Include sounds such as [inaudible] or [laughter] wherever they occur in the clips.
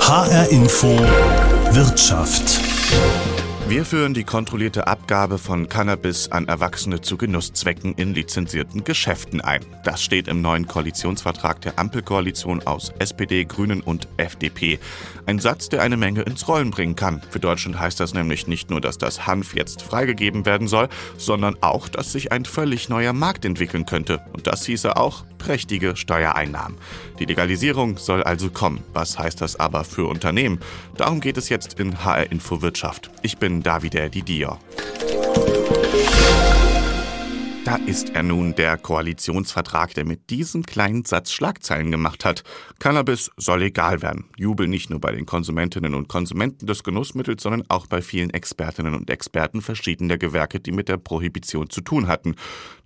HR Info Wirtschaft. Wir führen die kontrollierte Abgabe von Cannabis an Erwachsene zu Genusszwecken in lizenzierten Geschäften ein. Das steht im neuen Koalitionsvertrag der Ampelkoalition aus SPD, Grünen und FDP. Ein Satz, der eine Menge ins Rollen bringen kann. Für Deutschland heißt das nämlich nicht nur, dass das Hanf jetzt freigegeben werden soll, sondern auch, dass sich ein völlig neuer Markt entwickeln könnte. Und das hieße auch prächtige Steuereinnahmen. Die Legalisierung soll also kommen. Was heißt das aber für Unternehmen? Darum geht es jetzt in HR Info Wirtschaft. Ich bin Davide Didio. Da ist er nun, der Koalitionsvertrag, der mit diesem kleinen Satz Schlagzeilen gemacht hat. Cannabis soll legal werden. Jubel nicht nur bei den Konsumentinnen und Konsumenten des Genussmittels, sondern auch bei vielen Expertinnen und Experten verschiedener Gewerke, die mit der Prohibition zu tun hatten.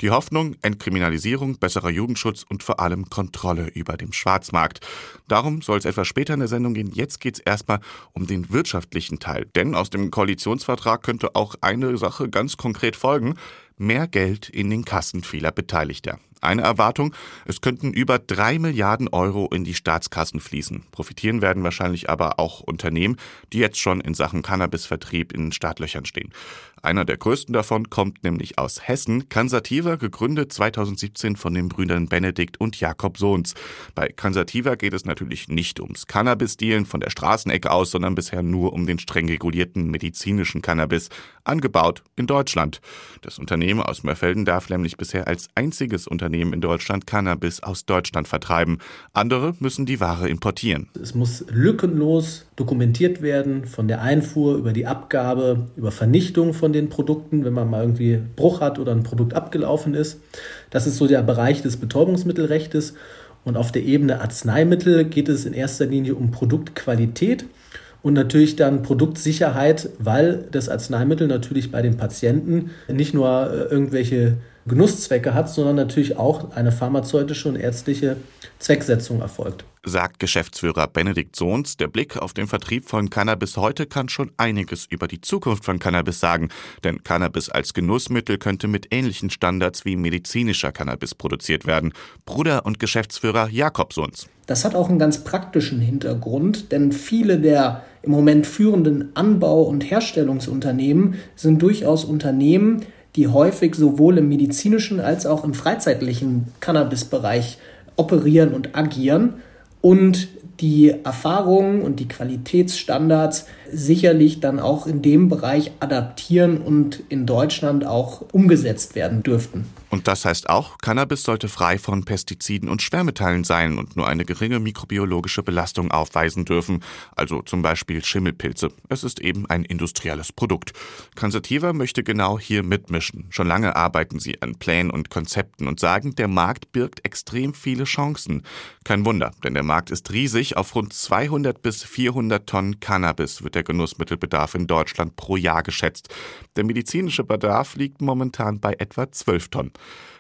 Die Hoffnung, Entkriminalisierung, besserer Jugendschutz und vor allem Kontrolle über dem Schwarzmarkt. Darum soll es etwas später in der Sendung gehen. Jetzt geht es erstmal um den wirtschaftlichen Teil. Denn aus dem Koalitionsvertrag könnte auch eine Sache ganz konkret folgen mehr Geld in den Kassen vieler Beteiligter. Eine Erwartung, es könnten über drei Milliarden Euro in die Staatskassen fließen. Profitieren werden wahrscheinlich aber auch Unternehmen, die jetzt schon in Sachen Cannabisvertrieb in Startlöchern stehen. Einer der größten davon kommt nämlich aus Hessen, Cansativa, gegründet 2017 von den Brüdern Benedikt und Jakob Sohns. Bei Cansativa geht es natürlich nicht ums Cannabis-Dealen von der Straßenecke aus, sondern bisher nur um den streng regulierten medizinischen Cannabis, angebaut in Deutschland. Das Unternehmen aus Mörfelden darf nämlich bisher als einziges Unternehmen Unternehmen in Deutschland Cannabis aus Deutschland vertreiben. Andere müssen die Ware importieren. Es muss lückenlos dokumentiert werden von der Einfuhr über die Abgabe, über Vernichtung von den Produkten, wenn man mal irgendwie Bruch hat oder ein Produkt abgelaufen ist. Das ist so der Bereich des Betäubungsmittelrechts. Und auf der Ebene Arzneimittel geht es in erster Linie um Produktqualität und natürlich dann Produktsicherheit, weil das Arzneimittel natürlich bei den Patienten nicht nur äh, irgendwelche Genusszwecke hat, sondern natürlich auch eine pharmazeutische und ärztliche Zwecksetzung erfolgt. Sagt Geschäftsführer Benedikt Sohns, der Blick auf den Vertrieb von Cannabis heute kann schon einiges über die Zukunft von Cannabis sagen. Denn Cannabis als Genussmittel könnte mit ähnlichen Standards wie medizinischer Cannabis produziert werden. Bruder und Geschäftsführer Jakob Sohns. Das hat auch einen ganz praktischen Hintergrund, denn viele der im Moment führenden Anbau- und Herstellungsunternehmen sind durchaus Unternehmen, die häufig sowohl im medizinischen als auch im freizeitlichen Cannabis-Bereich operieren und agieren. Und die Erfahrungen und die Qualitätsstandards sicherlich dann auch in dem Bereich adaptieren und in Deutschland auch umgesetzt werden dürften. Und das heißt auch, Cannabis sollte frei von Pestiziden und Schwermetallen sein und nur eine geringe mikrobiologische Belastung aufweisen dürfen, also zum Beispiel Schimmelpilze. Es ist eben ein industrielles Produkt. Cansativa möchte genau hier mitmischen. Schon lange arbeiten sie an Plänen und Konzepten und sagen, der Markt birgt extrem viele Chancen. Kein Wunder, denn der Markt ist riesig. Auf rund 200 bis 400 Tonnen Cannabis wird der Genussmittelbedarf in Deutschland pro Jahr geschätzt. Der medizinische Bedarf liegt momentan bei etwa 12 Tonnen.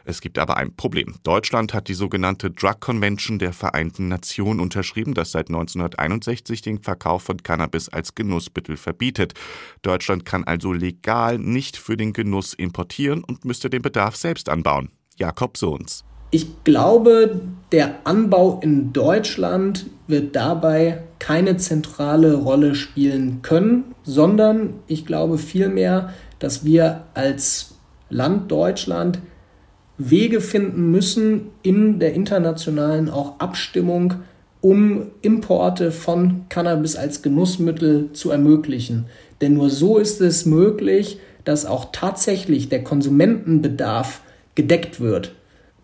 Es gibt aber ein Problem. Deutschland hat die sogenannte Drug Convention der Vereinten Nationen unterschrieben, das seit 1961 den Verkauf von Cannabis als Genussmittel verbietet. Deutschland kann also legal nicht für den Genuss importieren und müsste den Bedarf selbst anbauen. Jakob Sohns. Ich glaube, der Anbau in Deutschland wird dabei keine zentrale Rolle spielen können, sondern ich glaube vielmehr, dass wir als Land Deutschland Wege finden müssen in der internationalen auch Abstimmung, um Importe von Cannabis als Genussmittel zu ermöglichen. Denn nur so ist es möglich, dass auch tatsächlich der Konsumentenbedarf gedeckt wird.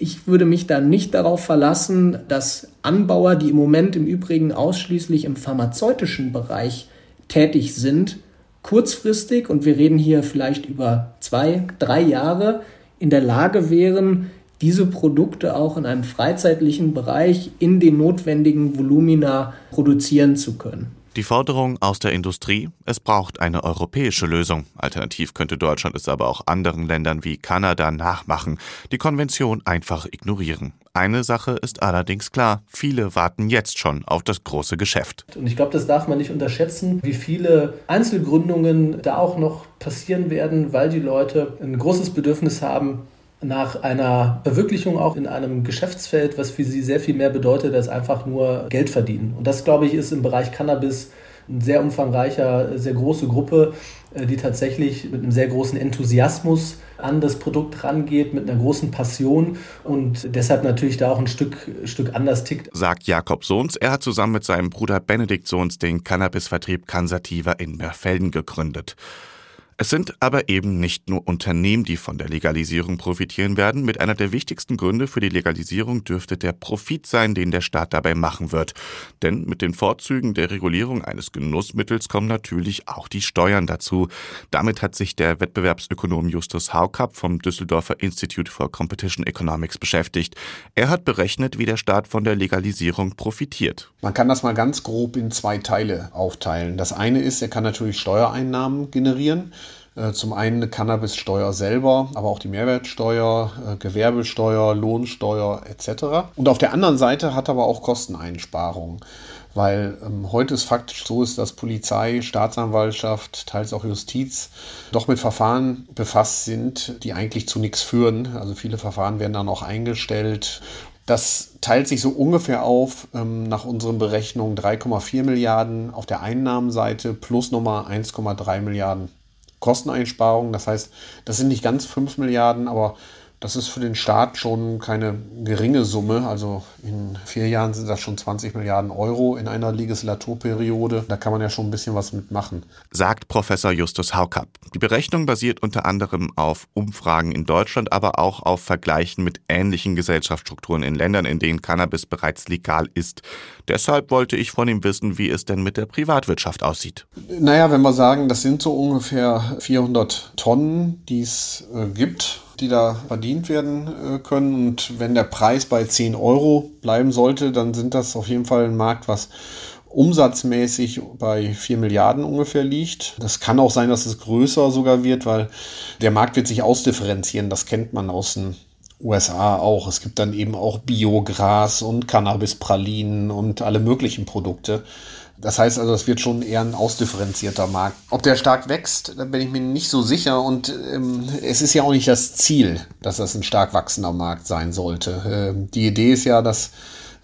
Ich würde mich da nicht darauf verlassen, dass Anbauer, die im Moment im Übrigen ausschließlich im pharmazeutischen Bereich tätig sind, kurzfristig, und wir reden hier vielleicht über zwei, drei Jahre, in der Lage wären, diese Produkte auch in einem freizeitlichen Bereich in den notwendigen Volumina produzieren zu können. Die Forderung aus der Industrie, es braucht eine europäische Lösung. Alternativ könnte Deutschland es aber auch anderen Ländern wie Kanada nachmachen, die Konvention einfach ignorieren. Eine Sache ist allerdings klar, viele warten jetzt schon auf das große Geschäft. Und ich glaube, das darf man nicht unterschätzen, wie viele Einzelgründungen da auch noch passieren werden, weil die Leute ein großes Bedürfnis haben, nach einer Verwirklichung auch in einem Geschäftsfeld, was für sie sehr viel mehr bedeutet als einfach nur Geld verdienen. Und das, glaube ich, ist im Bereich Cannabis eine sehr umfangreicher, sehr große Gruppe, äh, die tatsächlich mit einem sehr großen Enthusiasmus an das Produkt rangeht, mit einer großen Passion und deshalb natürlich da auch ein Stück, Stück anders tickt. Sagt Jakob Sohns. Er hat zusammen mit seinem Bruder Benedikt Sohns den Cannabisvertrieb Cansativa in Merfelden gegründet. Es sind aber eben nicht nur Unternehmen, die von der Legalisierung profitieren werden. Mit einer der wichtigsten Gründe für die Legalisierung dürfte der Profit sein, den der Staat dabei machen wird. Denn mit den Vorzügen der Regulierung eines Genussmittels kommen natürlich auch die Steuern dazu. Damit hat sich der Wettbewerbsökonom Justus Haukapp vom Düsseldorfer Institute for Competition Economics beschäftigt. Er hat berechnet, wie der Staat von der Legalisierung profitiert. Man kann das mal ganz grob in zwei Teile aufteilen. Das eine ist, er kann natürlich Steuereinnahmen generieren. Äh, zum einen eine Cannabissteuer selber, aber auch die Mehrwertsteuer, äh, Gewerbesteuer, Lohnsteuer etc. Und auf der anderen Seite hat er aber auch Kosteneinsparungen, weil ähm, heute es faktisch so ist, dass Polizei, Staatsanwaltschaft, teils auch Justiz doch mit Verfahren befasst sind, die eigentlich zu nichts führen. Also viele Verfahren werden dann auch eingestellt das teilt sich so ungefähr auf ähm, nach unseren Berechnungen 3,4 Milliarden auf der Einnahmenseite plus nochmal 1,3 Milliarden Kosteneinsparungen. Das heißt, das sind nicht ganz 5 Milliarden, aber das ist für den Staat schon keine geringe Summe. Also in vier Jahren sind das schon 20 Milliarden Euro in einer Legislaturperiode. Da kann man ja schon ein bisschen was mitmachen. Sagt Professor Justus Haukapp. Die Berechnung basiert unter anderem auf Umfragen in Deutschland, aber auch auf Vergleichen mit ähnlichen Gesellschaftsstrukturen in Ländern, in denen Cannabis bereits legal ist. Deshalb wollte ich von ihm wissen, wie es denn mit der Privatwirtschaft aussieht. Naja, wenn wir sagen, das sind so ungefähr 400 Tonnen, die es äh, gibt die da verdient werden äh, können. Und wenn der Preis bei 10 Euro bleiben sollte, dann sind das auf jeden Fall ein Markt, was umsatzmäßig bei 4 Milliarden ungefähr liegt. Das kann auch sein, dass es größer sogar wird, weil der Markt wird sich ausdifferenzieren. Das kennt man aus den USA auch. Es gibt dann eben auch Biogras und Cannabispralinen und alle möglichen Produkte. Das heißt also, es wird schon eher ein ausdifferenzierter Markt. Ob der stark wächst, da bin ich mir nicht so sicher. Und ähm, es ist ja auch nicht das Ziel, dass das ein stark wachsender Markt sein sollte. Ähm, die Idee ist ja, dass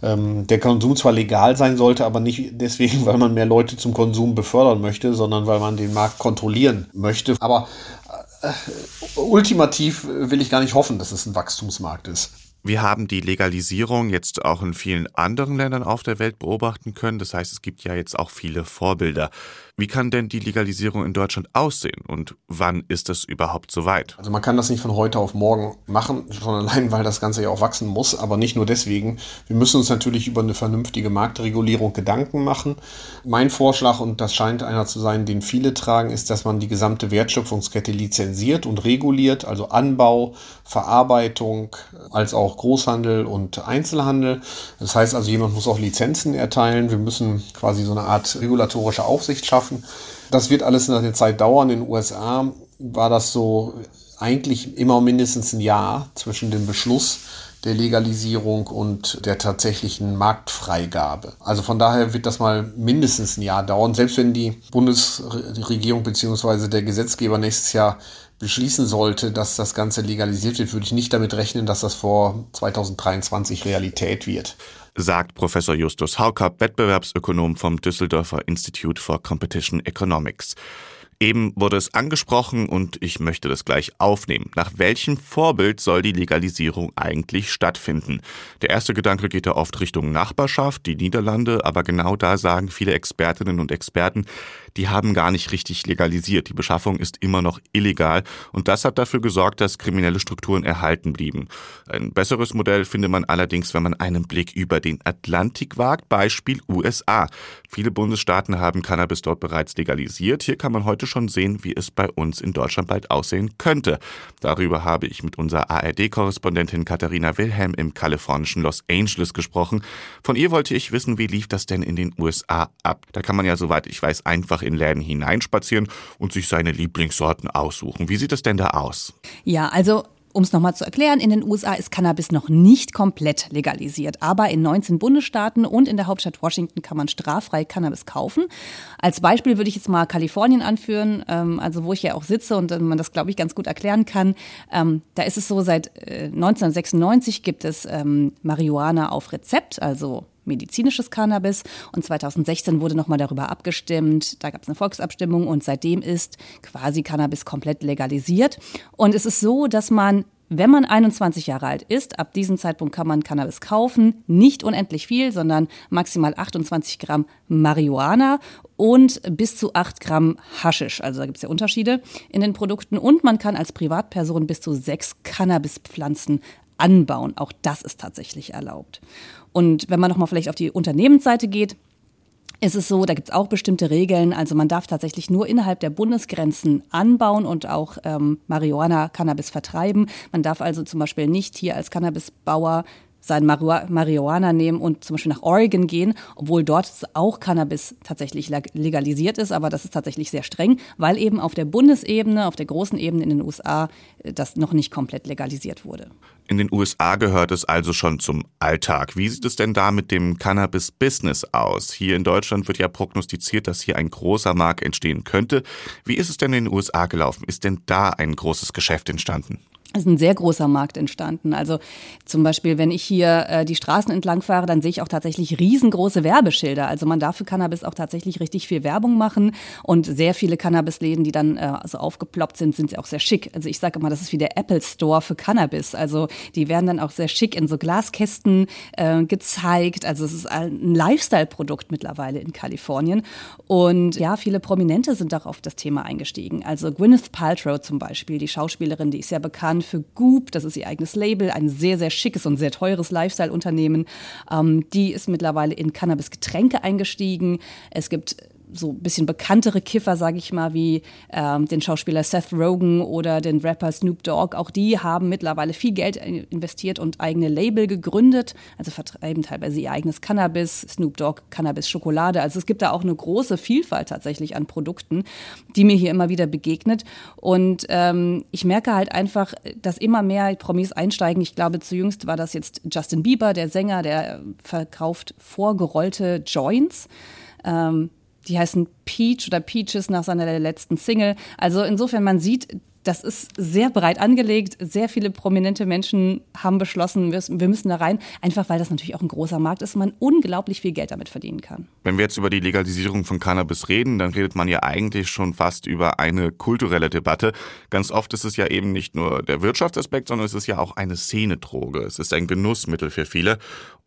ähm, der Konsum zwar legal sein sollte, aber nicht deswegen, [laughs] weil man mehr Leute zum Konsum befördern möchte, sondern weil man den Markt kontrollieren möchte. Aber äh, ultimativ will ich gar nicht hoffen, dass es ein Wachstumsmarkt ist. Wir haben die Legalisierung jetzt auch in vielen anderen Ländern auf der Welt beobachten können. Das heißt, es gibt ja jetzt auch viele Vorbilder. Wie kann denn die Legalisierung in Deutschland aussehen und wann ist es überhaupt soweit? Also man kann das nicht von heute auf morgen machen, schon allein, weil das Ganze ja auch wachsen muss, aber nicht nur deswegen. Wir müssen uns natürlich über eine vernünftige Marktregulierung Gedanken machen. Mein Vorschlag, und das scheint einer zu sein, den viele tragen, ist, dass man die gesamte Wertschöpfungskette lizenziert und reguliert, also Anbau, Verarbeitung, als auch Großhandel und Einzelhandel. Das heißt also, jemand muss auch Lizenzen erteilen. Wir müssen quasi so eine Art regulatorische Aufsicht schaffen schaffen. Das wird alles in der Zeit dauern. In den USA war das so eigentlich immer mindestens ein Jahr zwischen dem Beschluss der Legalisierung und der tatsächlichen Marktfreigabe. Also von daher wird das mal mindestens ein Jahr dauern, selbst wenn die Bundesregierung bzw. der Gesetzgeber nächstes Jahr beschließen sollte, dass das Ganze legalisiert wird, würde ich nicht damit rechnen, dass das vor 2023 Realität wird sagt Professor Justus Haukapp, Wettbewerbsökonom vom Düsseldorfer Institute for Competition Economics. Eben wurde es angesprochen und ich möchte das gleich aufnehmen. Nach welchem Vorbild soll die Legalisierung eigentlich stattfinden? Der erste Gedanke geht ja oft Richtung Nachbarschaft, die Niederlande, aber genau da sagen viele Expertinnen und Experten, die haben gar nicht richtig legalisiert. Die Beschaffung ist immer noch illegal und das hat dafür gesorgt, dass kriminelle Strukturen erhalten blieben. Ein besseres Modell findet man allerdings, wenn man einen Blick über den Atlantik wagt, Beispiel USA. Viele Bundesstaaten haben Cannabis dort bereits legalisiert. Hier kann man heute schon sehen, wie es bei uns in Deutschland bald aussehen könnte. Darüber habe ich mit unserer ARD-Korrespondentin Katharina Wilhelm im kalifornischen Los Angeles gesprochen. Von ihr wollte ich wissen, wie lief das denn in den USA ab? Da kann man ja, soweit ich weiß, einfach in Läden hineinspazieren und sich seine Lieblingssorten aussuchen. Wie sieht es denn da aus? Ja, also um es nochmal zu erklären, in den USA ist Cannabis noch nicht komplett legalisiert, aber in 19 Bundesstaaten und in der Hauptstadt Washington kann man straffrei Cannabis kaufen. Als Beispiel würde ich jetzt mal Kalifornien anführen, ähm, also wo ich ja auch sitze und man das, glaube ich, ganz gut erklären kann. Ähm, da ist es so, seit 1996 äh, gibt es ähm, Marihuana auf Rezept, also medizinisches Cannabis. Und 2016 wurde nochmal darüber abgestimmt. Da gab es eine Volksabstimmung und seitdem ist quasi Cannabis komplett legalisiert. Und es ist so, dass man wenn man 21 Jahre alt ist, ab diesem Zeitpunkt kann man Cannabis kaufen. Nicht unendlich viel, sondern maximal 28 Gramm Marihuana und bis zu 8 Gramm Haschisch. Also da gibt es ja Unterschiede in den Produkten. Und man kann als Privatperson bis zu sechs Cannabispflanzen anbauen. Auch das ist tatsächlich erlaubt. Und wenn man nochmal vielleicht auf die Unternehmensseite geht, ist es so, da gibt es auch bestimmte Regeln. Also man darf tatsächlich nur innerhalb der Bundesgrenzen anbauen und auch ähm, Marihuana, Cannabis vertreiben. Man darf also zum Beispiel nicht hier als Cannabisbauer sein Marihuana nehmen und zum Beispiel nach Oregon gehen, obwohl dort auch Cannabis tatsächlich legalisiert ist, aber das ist tatsächlich sehr streng, weil eben auf der Bundesebene, auf der großen Ebene in den USA äh, das noch nicht komplett legalisiert wurde. In den USA gehört es also schon zum Alltag. Wie sieht es denn da mit dem Cannabis-Business aus? Hier in Deutschland wird ja prognostiziert, dass hier ein großer Markt entstehen könnte. Wie ist es denn in den USA gelaufen? Ist denn da ein großes Geschäft entstanden? Ist ein sehr großer Markt entstanden. Also zum Beispiel, wenn ich hier äh, die Straßen entlang fahre, dann sehe ich auch tatsächlich riesengroße Werbeschilder. Also man darf für Cannabis auch tatsächlich richtig viel Werbung machen und sehr viele Cannabisläden, die dann äh, also aufgeploppt sind, sind auch sehr schick. Also ich sage immer, das ist wie der Apple Store für Cannabis. Also die werden dann auch sehr schick in so Glaskästen äh, gezeigt. Also es ist ein Lifestyle-Produkt mittlerweile in Kalifornien. Und ja, viele Prominente sind auch auf das Thema eingestiegen. Also Gwyneth Paltrow zum Beispiel, die Schauspielerin, die ist sehr bekannt für Goop, das ist ihr eigenes Label, ein sehr, sehr schickes und sehr teures Lifestyle-Unternehmen. Ähm, die ist mittlerweile in Cannabis-Getränke eingestiegen. Es gibt so ein bisschen bekanntere Kiffer, sage ich mal, wie ähm, den Schauspieler Seth Rogen oder den Rapper Snoop Dogg, auch die haben mittlerweile viel Geld investiert und eigene Label gegründet, also vertreiben teilweise ihr eigenes Cannabis, Snoop Dogg Cannabis Schokolade. Also es gibt da auch eine große Vielfalt tatsächlich an Produkten, die mir hier immer wieder begegnet. Und ähm, ich merke halt einfach, dass immer mehr Promis einsteigen. Ich glaube, zu jüngst war das jetzt Justin Bieber, der Sänger, der verkauft vorgerollte Joints. Ähm, die heißen Peach oder Peaches nach seiner letzten Single. Also insofern, man sieht, das ist sehr breit angelegt. Sehr viele prominente Menschen haben beschlossen, wir müssen da rein, einfach weil das natürlich auch ein großer Markt ist und man unglaublich viel Geld damit verdienen kann. Wenn wir jetzt über die Legalisierung von Cannabis reden, dann redet man ja eigentlich schon fast über eine kulturelle Debatte. Ganz oft ist es ja eben nicht nur der Wirtschaftsaspekt, sondern es ist ja auch eine Szenedroge. Es ist ein Genussmittel für viele.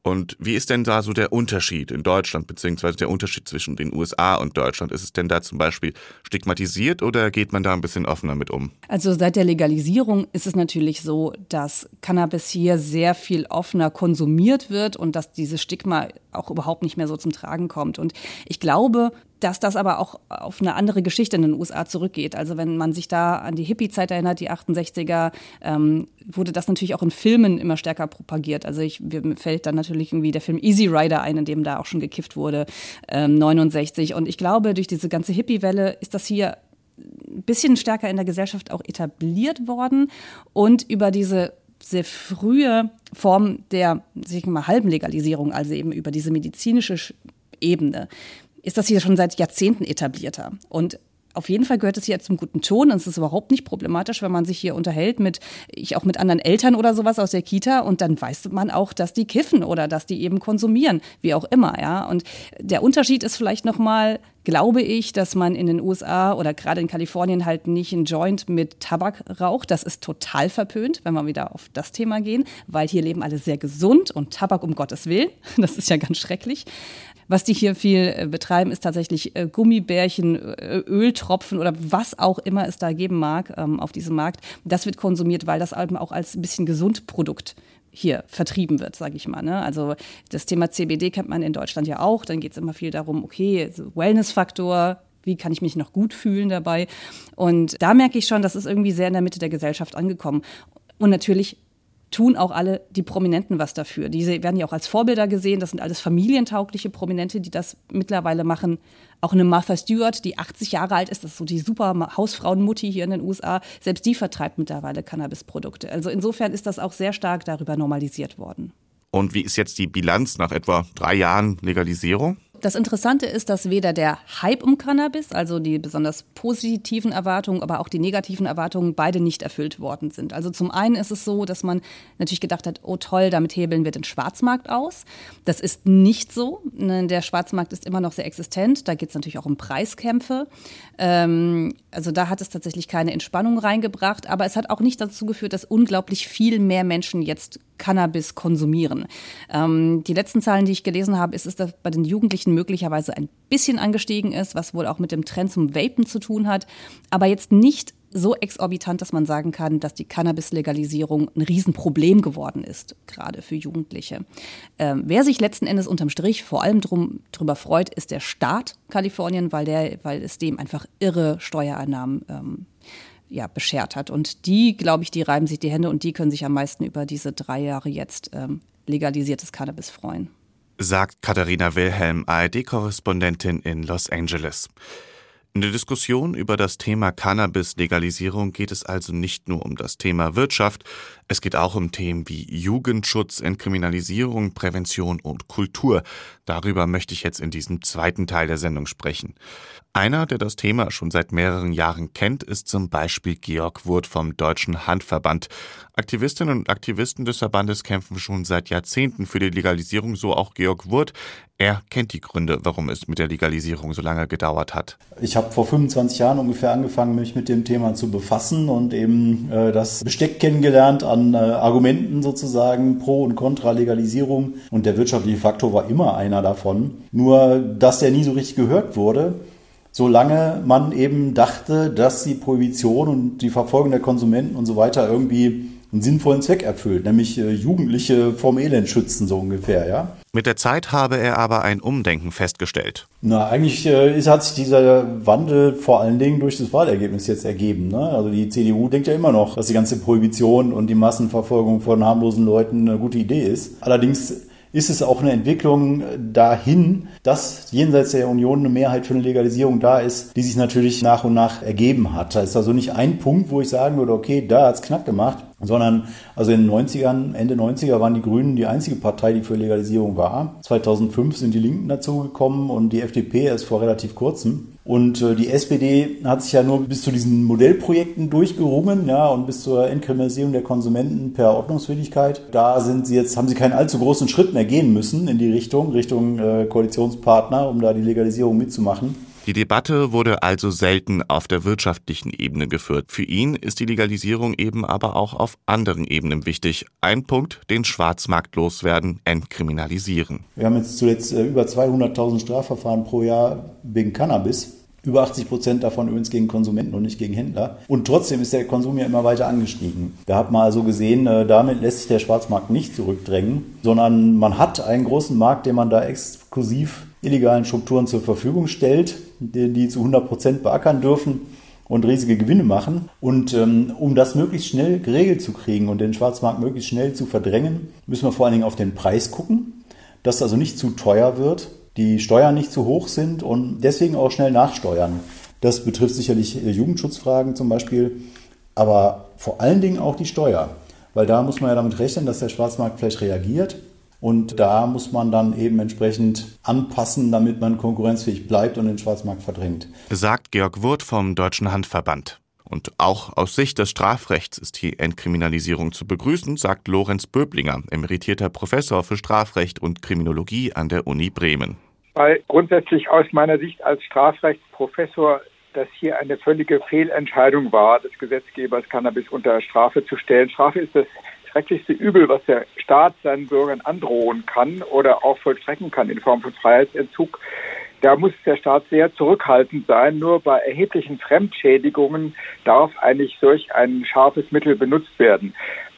Und wie ist denn da so der Unterschied in Deutschland, beziehungsweise der Unterschied zwischen den USA und Deutschland? Ist es denn da zum Beispiel stigmatisiert oder geht man da ein bisschen offener mit um? Also seit der Legalisierung ist es natürlich so, dass Cannabis hier sehr viel offener konsumiert wird und dass dieses Stigma auch überhaupt nicht mehr so zum Tragen kommt. Und ich glaube, dass das aber auch auf eine andere Geschichte in den USA zurückgeht. Also wenn man sich da an die Hippie-Zeit erinnert, die 68er, ähm, wurde das natürlich auch in Filmen immer stärker propagiert. Also ich, mir fällt dann natürlich irgendwie der Film Easy Rider ein, in dem da auch schon gekifft wurde, ähm, 69. Und ich glaube, durch diese ganze Hippie-Welle ist das hier ein bisschen stärker in der Gesellschaft auch etabliert worden und über diese sehr frühe Form der sag mal, halben Legalisierung, also eben über diese medizinische Ebene, ist das hier schon seit Jahrzehnten etablierter. Und auf jeden Fall gehört es hier zum guten Ton und es ist überhaupt nicht problematisch, wenn man sich hier unterhält mit, ich auch mit anderen Eltern oder sowas aus der Kita und dann weiß man auch, dass die kiffen oder dass die eben konsumieren, wie auch immer, ja. Und der Unterschied ist vielleicht nochmal, glaube ich, dass man in den USA oder gerade in Kalifornien halt nicht einen Joint mit Tabak raucht. Das ist total verpönt, wenn wir wieder auf das Thema gehen, weil hier leben alle sehr gesund und Tabak um Gottes Willen. [laughs] Das ist ja ganz schrecklich. Was die hier viel äh, betreiben, ist tatsächlich äh, Gummibärchen, äh, Öltropfen oder was auch immer es da geben mag ähm, auf diesem Markt. Das wird konsumiert, weil das eben auch als ein bisschen Gesundprodukt hier vertrieben wird, sage ich mal. Ne? Also das Thema CBD kennt man in Deutschland ja auch. Dann geht es immer viel darum, okay, Wellness-Faktor, wie kann ich mich noch gut fühlen dabei? Und da merke ich schon, das ist irgendwie sehr in der Mitte der Gesellschaft angekommen. Und natürlich tun auch alle die Prominenten was dafür. Diese werden ja auch als Vorbilder gesehen. Das sind alles familientaugliche Prominente, die das mittlerweile machen. Auch eine Martha Stewart, die 80 Jahre alt ist, das ist so die super Hausfrauenmutti hier in den USA, selbst die vertreibt mittlerweile Cannabisprodukte. Also insofern ist das auch sehr stark darüber normalisiert worden. Und wie ist jetzt die Bilanz nach etwa drei Jahren Legalisierung? Das Interessante ist, dass weder der Hype um Cannabis, also die besonders positiven Erwartungen, aber auch die negativen Erwartungen, beide nicht erfüllt worden sind. Also zum einen ist es so, dass man natürlich gedacht hat, oh toll, damit hebeln wir den Schwarzmarkt aus. Das ist nicht so. Der Schwarzmarkt ist immer noch sehr existent. Da geht es natürlich auch um Preiskämpfe. Ähm, also da hat es tatsächlich keine Entspannung reingebracht, aber es hat auch nicht dazu geführt, dass unglaublich viel mehr Menschen jetzt Cannabis konsumieren. Ähm, die letzten Zahlen, die ich gelesen habe, ist, dass bei den Jugendlichen möglicherweise ein bisschen angestiegen ist, was wohl auch mit dem Trend zum Vapen zu tun hat, aber jetzt nicht so exorbitant, dass man sagen kann, dass die Cannabis-Legalisierung ein Riesenproblem geworden ist, gerade für Jugendliche. Ähm, wer sich letzten Endes unterm Strich vor allem drum, drüber freut, ist der Staat Kalifornien, weil, der, weil es dem einfach irre Steuereinnahmen ähm, ja, beschert hat. Und die, glaube ich, die reiben sich die Hände und die können sich am meisten über diese drei Jahre jetzt ähm, legalisiertes Cannabis freuen. Sagt Katharina Wilhelm, ARD-Korrespondentin in Los Angeles. In der Diskussion über das Thema Cannabis-Legalisierung geht es also nicht nur um das Thema Wirtschaft, es geht auch um Themen wie Jugendschutz, Entkriminalisierung, Prävention und Kultur. Darüber möchte ich jetzt in diesem zweiten Teil der Sendung sprechen. Einer, der das Thema schon seit mehreren Jahren kennt, ist zum Beispiel Georg Wurth vom Deutschen Handverband. Aktivistinnen und Aktivisten des Verbandes kämpfen schon seit Jahrzehnten für die Legalisierung, so auch Georg Wurth. Er kennt die Gründe, warum es mit der Legalisierung so lange gedauert hat. Ich habe vor 25 Jahren ungefähr angefangen, mich mit dem Thema zu befassen und eben äh, das Besteck kennengelernt an äh, Argumenten sozusagen pro und contra Legalisierung. Und der wirtschaftliche Faktor war immer einer davon. Nur, dass der nie so richtig gehört wurde solange man eben dachte, dass die Prohibition und die Verfolgung der Konsumenten und so weiter irgendwie einen sinnvollen Zweck erfüllt, nämlich äh, Jugendliche vom Elend schützen, so ungefähr, ja. Mit der Zeit habe er aber ein Umdenken festgestellt. Na, eigentlich äh, ist, hat sich dieser Wandel vor allen Dingen durch das Wahlergebnis jetzt ergeben. Ne? Also die CDU denkt ja immer noch, dass die ganze Prohibition und die Massenverfolgung von harmlosen Leuten eine gute Idee ist. Allerdings ist es auch eine Entwicklung dahin, dass jenseits der Union eine Mehrheit für eine Legalisierung da ist, die sich natürlich nach und nach ergeben hat. Da ist also nicht ein Punkt, wo ich sagen würde, okay, da hat es knack gemacht, sondern also in den 90ern, Ende 90er waren die Grünen die einzige Partei, die für Legalisierung war. 2005 sind die Linken dazugekommen und die FDP erst vor relativ kurzem. Und äh, die SPD hat sich ja nur bis zu diesen Modellprojekten durchgerungen, ja, und bis zur Entkriminalisierung der Konsumenten per Ordnungswidrigkeit. Da sind sie jetzt, haben sie keinen allzu großen Schritt mehr gehen müssen in die Richtung, Richtung äh, Koalitionspartner, um da die Legalisierung mitzumachen. Die Debatte wurde also selten auf der wirtschaftlichen Ebene geführt. Für ihn ist die Legalisierung eben aber auch auf anderen Ebenen wichtig. Ein Punkt, den Schwarzmarkt loswerden, entkriminalisieren. Wir haben jetzt zuletzt äh, über 200.000 Strafverfahren pro Jahr wegen Cannabis. Über 80 Prozent davon übrigens gegen Konsumenten und nicht gegen Händler. Und trotzdem ist der Konsum ja immer weiter angestiegen. Da hat man also gesehen, äh, damit lässt sich der Schwarzmarkt nicht zurückdrängen, sondern man hat einen großen Markt, den man da exklusiv illegalen Strukturen zur Verfügung stellt, die, die zu 100 Prozent beackern dürfen und riesige Gewinne machen. Und ähm, um das möglichst schnell geregelt zu kriegen und den Schwarzmarkt möglichst schnell zu verdrängen, müssen wir vor allen Dingen auf den Preis gucken, dass also nicht zu teuer wird, die Steuern nicht zu hoch sind und deswegen auch schnell nachsteuern. Das betrifft sicherlich äh, Jugendschutzfragen zum Beispiel, aber vor allen Dingen auch die Steuer. Weil da muss man ja damit rechnen, dass der Schwarzmarkt vielleicht reagiert und da muss man dann eben entsprechend anpassen, damit man konkurrenzfähig bleibt und den Schwarzmarkt verdrängt. Sagt Georg Wurth vom Deutschen Handverband. Und auch aus Sicht des Strafrechts ist die Entkriminalisierung zu begrüßen, sagt Lorenz Böblinger, emeritierter Professor für Strafrecht und Kriminologie an der Uni Bremen. Weil grundsätzlich aus meiner Sicht als Strafrechtsprofessor das hier eine völlige Fehlentscheidung war, des Gesetzgebers Cannabis unter Strafe zu stellen. Strafe ist das schrecklichste Übel, was der Staat seinen Bürgern androhen kann oder auch vollstrecken kann in Form von Freiheitsentzug. Da muss der Staat sehr zurückhaltend sein. Nur bei erheblichen Fremdschädigungen darf eigentlich solch ein scharfes Mittel benutzt werden.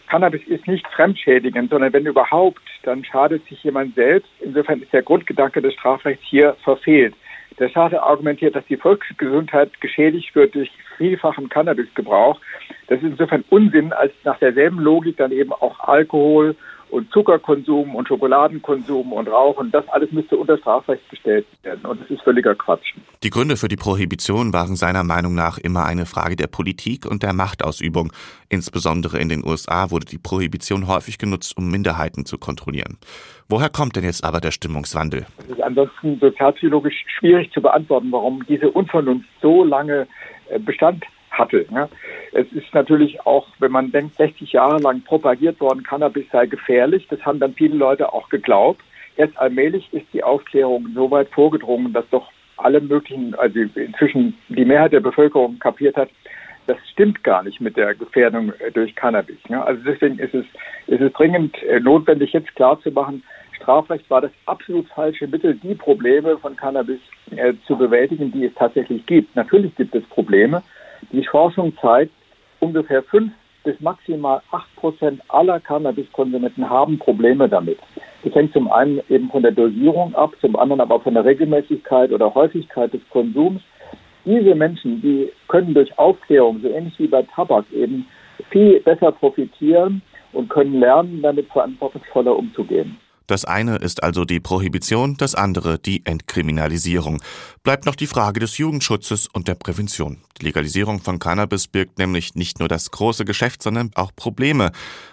Cannabis ist nicht fremdschädigend, sondern wenn überhaupt, dann schadet sich jemand selbst. Insofern ist der Grundgedanke des Strafrechts hier verfehlt. Der Staat argumentiert, dass die Volksgesundheit geschädigt wird durch vielfachen Cannabisgebrauch. Das ist insofern Unsinn, als nach derselben Logik dann eben auch Alkohol und Zuckerkonsum und Schokoladenkonsum und Rauchen, das alles müsste unter Strafrecht gestellt werden. Und das ist völliger Quatsch. Die Gründe für die Prohibition waren seiner Meinung nach immer eine Frage der Politik und der Machtausübung. Insbesondere in den USA wurde die Prohibition häufig genutzt, um Minderheiten zu kontrollieren. Woher kommt denn jetzt aber der Stimmungswandel? Es ist ansonsten sozialpsychologisch schwierig zu beantworten, warum diese Unvernunft so lange Bestand hatte. Es ist natürlich auch, wenn man denkt, 60 Jahre lang propagiert worden, Cannabis sei gefährlich. Das haben dann viele Leute auch geglaubt. Jetzt allmählich ist die Aufklärung so weit vorgedrungen, dass doch alle möglichen, also inzwischen die Mehrheit der Bevölkerung kapiert hat, das stimmt gar nicht mit der Gefährdung äh, durch Cannabis. Also deswegen ist es, ist es dringend äh, notwendig, jetzt klarzumachen, Strafrecht war das absolut falsche Mittel, die Probleme von Cannabis äh, zu bewältigen, die es tatsächlich gibt. Natürlich gibt es Probleme, die Forschung zeigt, ungefähr fünf bis maximal acht Prozent aller Cannabiskonsumenten haben Probleme damit. Das hängt zum einen eben von der Dosierung ab, zum anderen aber von der Regelmäßigkeit oder Häufigkeit des Konsums. Diese Menschen, die können durch Aufklärung, so ähnlich wie bei Tabak eben, viel besser profitieren und können lernen, damit verantwortungsvoller umzugehen. Das eine ist also die Prohibition, das andere die Entkriminalisierung. Bleibt noch die Frage des Jugendschutzes und der Prävention. Die Legalisierung von Cannabis birgt nämlich nicht nur das große Geschäft, sondern auch Probleme.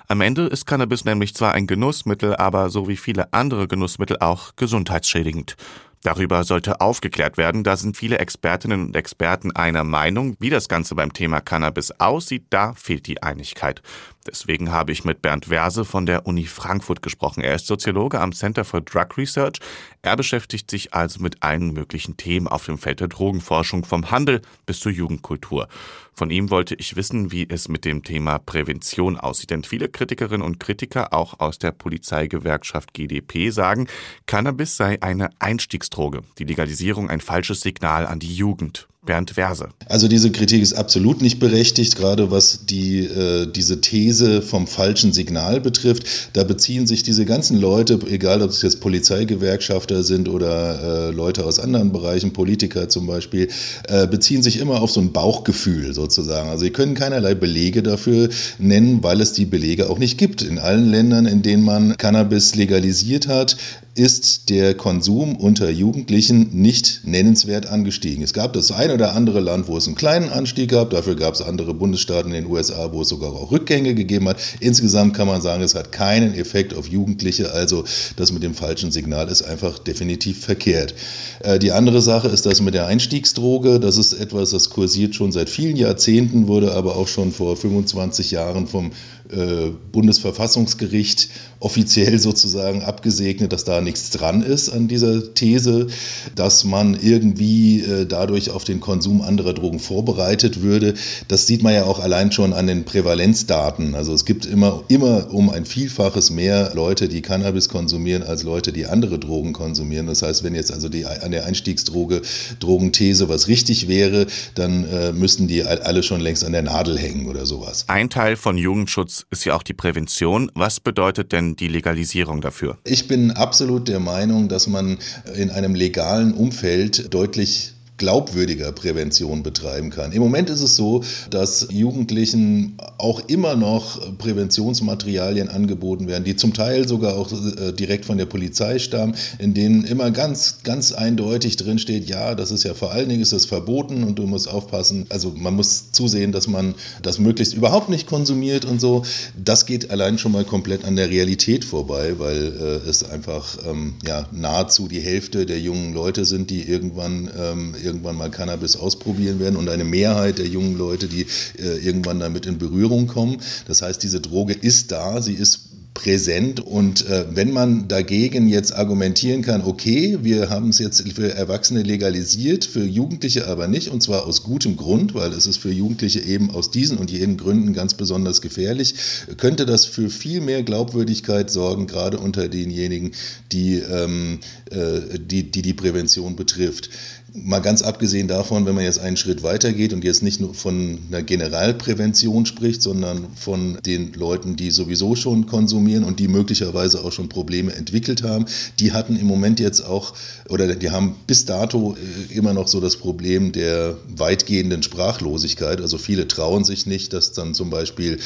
Am Ende ist Cannabis nämlich zwar ein Genussmittel, aber so wie viele andere Genussmittel auch gesundheitsschädigend. Darüber sollte aufgeklärt werden. Da sind viele Expertinnen und Experten einer Meinung. Wie das Ganze beim Thema Cannabis aussieht, da fehlt die Einigkeit. Deswegen habe ich mit Bernd Verse von der Uni Frankfurt gesprochen. Er ist Soziologe am Center for Drug Research. Er beschäftigt sich also mit allen möglichen Themen auf dem Feld der Drogenforschung, vom Handel bis zur Jugendkultur. Von ihm wollte ich wissen, wie es mit dem Thema Prävention aussieht. Denn viele Kritikerinnen und Kritiker, auch aus der Polizeigewerkschaft GDP, sagen, Cannabis sei eine Einstiegsdroge, die Legalisierung ein falsches Signal an die Jugend. Bernd Verse. Also diese Kritik ist absolut nicht berechtigt, gerade was die, äh, diese These vom falschen Signal betrifft. Da beziehen sich diese ganzen Leute, egal ob es jetzt Polizeigewerkschafter sind oder äh, Leute aus anderen Bereichen, Politiker zum Beispiel, äh, beziehen sich immer auf so ein Bauchgefühl sozusagen. Also sie können keinerlei Belege dafür nennen, weil es die Belege auch nicht gibt. In allen Ländern, in denen man Cannabis legalisiert hat, ist der Konsum unter Jugendlichen nicht nennenswert angestiegen. Es gab das ein oder andere Land, wo es einen kleinen Anstieg gab. Dafür gab es andere Bundesstaaten in den USA, wo es sogar auch Rückgänge gegeben hat. Insgesamt kann man sagen, es hat keinen Effekt auf Jugendliche. Also das mit dem falschen Signal ist einfach definitiv verkehrt. Äh, die andere Sache ist das mit der Einstiegsdroge. Das ist etwas, das kursiert schon seit vielen Jahrzehnten, wurde aber auch schon vor 25 Jahren vom äh, Bundesverfassungsgericht offiziell sozusagen abgesegnet, dass da nichts dran ist an dieser These, dass man irgendwie äh, dadurch auf den Konsum anderer Drogen vorbereitet würde. Das sieht man ja auch allein schon an den Prävalenzdaten. Also es gibt immer, immer um ein Vielfaches mehr Leute, die Cannabis konsumieren, als Leute, die andere Drogen konsumieren. Das heißt, wenn jetzt also die, an der Einstiegsdroge, Drogenthese was richtig wäre, dann äh, müssten die alle schon längst an der Nadel hängen oder sowas. Ein Teil von Jugendschutz ist ja auch die Prävention. Was bedeutet denn die Legalisierung dafür? Ich bin absolut der Meinung, dass man in einem legalen Umfeld deutlich glaubwürdiger Prävention betreiben kann. Im Moment ist es so, dass Jugendlichen auch immer noch Präventionsmaterialien angeboten werden, die zum Teil sogar auch äh, direkt von der Polizei stammen, in denen immer ganz, ganz eindeutig drin steht, ja, das ist ja vor allen Dingen ist das verboten und du musst aufpassen. Also man muss zusehen, dass man das möglichst überhaupt nicht konsumiert und so. Das geht allein schon mal komplett an der Realität vorbei, weil äh, es einfach ähm, ja, nahezu die Hälfte der jungen Leute sind, die irgendwann ähm, irgendwann mal Cannabis ausprobieren werden und eine Mehrheit der jungen Leute, die äh, irgendwann damit in Berührung kommen. Das heißt, diese Droge ist da, sie ist präsent. Und äh, wenn man dagegen jetzt argumentieren kann, okay, wir haben es jetzt für Erwachsene legalisiert, für Jugendliche aber nicht, und zwar aus gutem Grund, weil es ist für Jugendliche eben aus diesen und jenen Gründen ganz besonders gefährlich, könnte das für viel mehr Glaubwürdigkeit sorgen, gerade unter denjenigen, die, ähm, äh, die, die die Prävention betrifft. Mal ganz abgesehen davon, wenn man jetzt einen Schritt weiter geht und jetzt nicht nur von einer Generalprävention spricht, sondern von den Leuten, die sowieso schon konsumieren und die möglicherweise auch schon Probleme entwickelt haben, die hatten im Moment jetzt auch oder die haben bis dato äh, immer noch so das Problem der weitgehenden Sprachlosigkeit. Also viele trauen sich nicht, dass dann zum Beispiel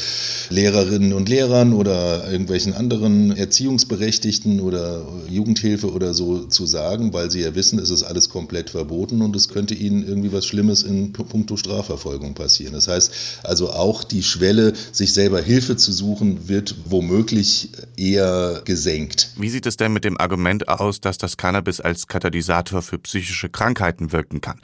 Lehrerinnen und Lehrern oder irgendwelchen anderen Erziehungsberechtigten oder Jugendhilfe oder so zu sagen, weil sie ja wissen, es ist alles komplett verboten und es könnte ihnen irgendwie was Schlimmes in puncto Strafverfolgung passieren. Das heißt also auch die Schwelle, sich selber Hilfe zu suchen, wird womöglich eher gesenkt. Wie sieht es denn mit dem Argument aus, dass das Cannabis als Katalysator für psychische Krankheiten wirken kann?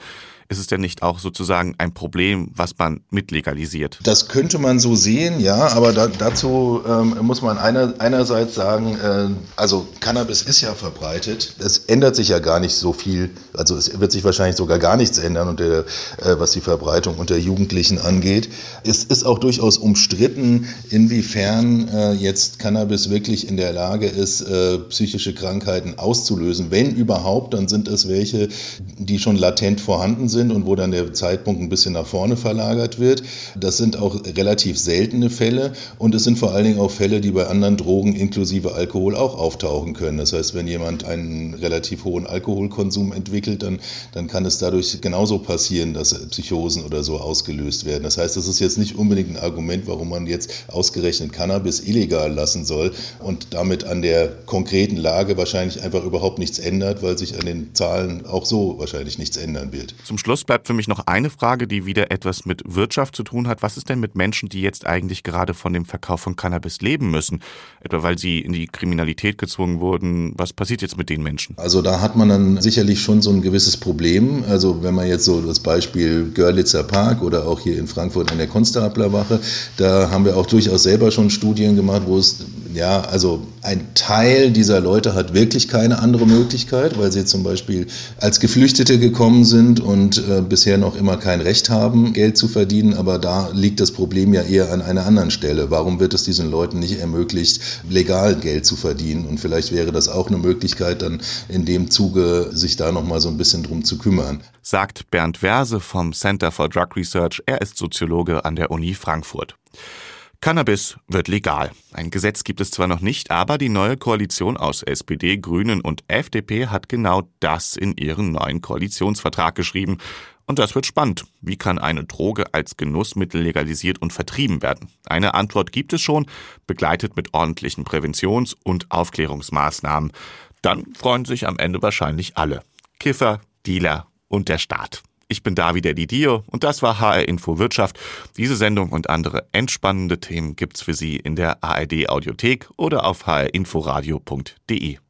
Ist es denn nicht auch sozusagen ein Problem, was man mitlegalisiert? Das könnte man so sehen, ja, aber da, dazu ähm, muss man einer, einerseits sagen, äh, also Cannabis ist ja verbreitet. Es ändert sich ja gar nicht so viel, also es wird sich wahrscheinlich sogar gar nichts ändern, unter, äh, was die Verbreitung unter Jugendlichen angeht. Es ist auch durchaus umstritten, inwiefern äh, jetzt Cannabis wirklich in der Lage ist, äh, psychische Krankheiten auszulösen. Wenn überhaupt, dann sind es welche, die schon latent vorhanden sind sind und wo dann der Zeitpunkt ein bisschen nach vorne verlagert wird. Das sind auch relativ seltene Fälle und es sind vor allen Dingen auch Fälle, die bei anderen Drogen inklusive Alkohol auch auftauchen können. Das heißt, wenn jemand einen relativ hohen Alkoholkonsum entwickelt, dann, dann kann es dadurch genauso passieren, dass Psychosen oder so ausgelöst werden. Das heißt, das ist jetzt nicht unbedingt ein Argument, warum man jetzt ausgerechnet Cannabis illegal lassen soll und damit an der konkreten Lage wahrscheinlich einfach überhaupt nichts ändert, weil sich an den Zahlen auch so wahrscheinlich nichts ändern wird. Zum Schluss bleibt für mich noch eine Frage, die wieder etwas mit Wirtschaft zu tun hat. Was ist denn mit Menschen, die jetzt eigentlich gerade von dem Verkauf von Cannabis leben müssen? Etwa weil sie in die Kriminalität gezwungen wurden. Was passiert jetzt mit den Menschen? Also da hat man dann sicherlich schon so ein gewisses Problem. Also wenn man jetzt so das Beispiel Görlitzer Park oder auch hier in Frankfurt in der Konstablerwache, da haben wir auch durchaus selber schon Studien gemacht, wo es ja, also ein Teil dieser Leute hat wirklich keine andere Möglichkeit, weil sie zum Beispiel als Geflüchtete gekommen sind und äh, bisher noch immer kein Recht haben, Geld zu verdienen. Aber da liegt das Problem ja eher an einer anderen Stelle. Warum wird es diesen Leuten nicht ermöglicht, legal Geld zu verdienen? Und vielleicht wäre das auch eine Möglichkeit, dann in dem Zuge sich da noch mal so ein bisschen drum zu kümmern. Sagt Bernd Verse vom Center for Drug Research. Er ist Soziologe an der Uni Frankfurt. Cannabis wird legal. Ein Gesetz gibt es zwar noch nicht, aber die neue Koalition aus SPD, Grünen und FDP hat genau das in ihren neuen Koalitionsvertrag geschrieben. Und das wird spannend. Wie kann eine Droge als Genussmittel legalisiert und vertrieben werden? Eine Antwort gibt es schon, begleitet mit ordentlichen Präventions- und Aufklärungsmaßnahmen. Dann freuen sich am Ende wahrscheinlich alle. Kiffer, Dealer und der Staat. Ich bin Davide Didio und das war HR Info Wirtschaft. Diese Sendung und andere entspannende Themen gibt's für Sie in der ARD Audiothek oder auf hrinforadio.de.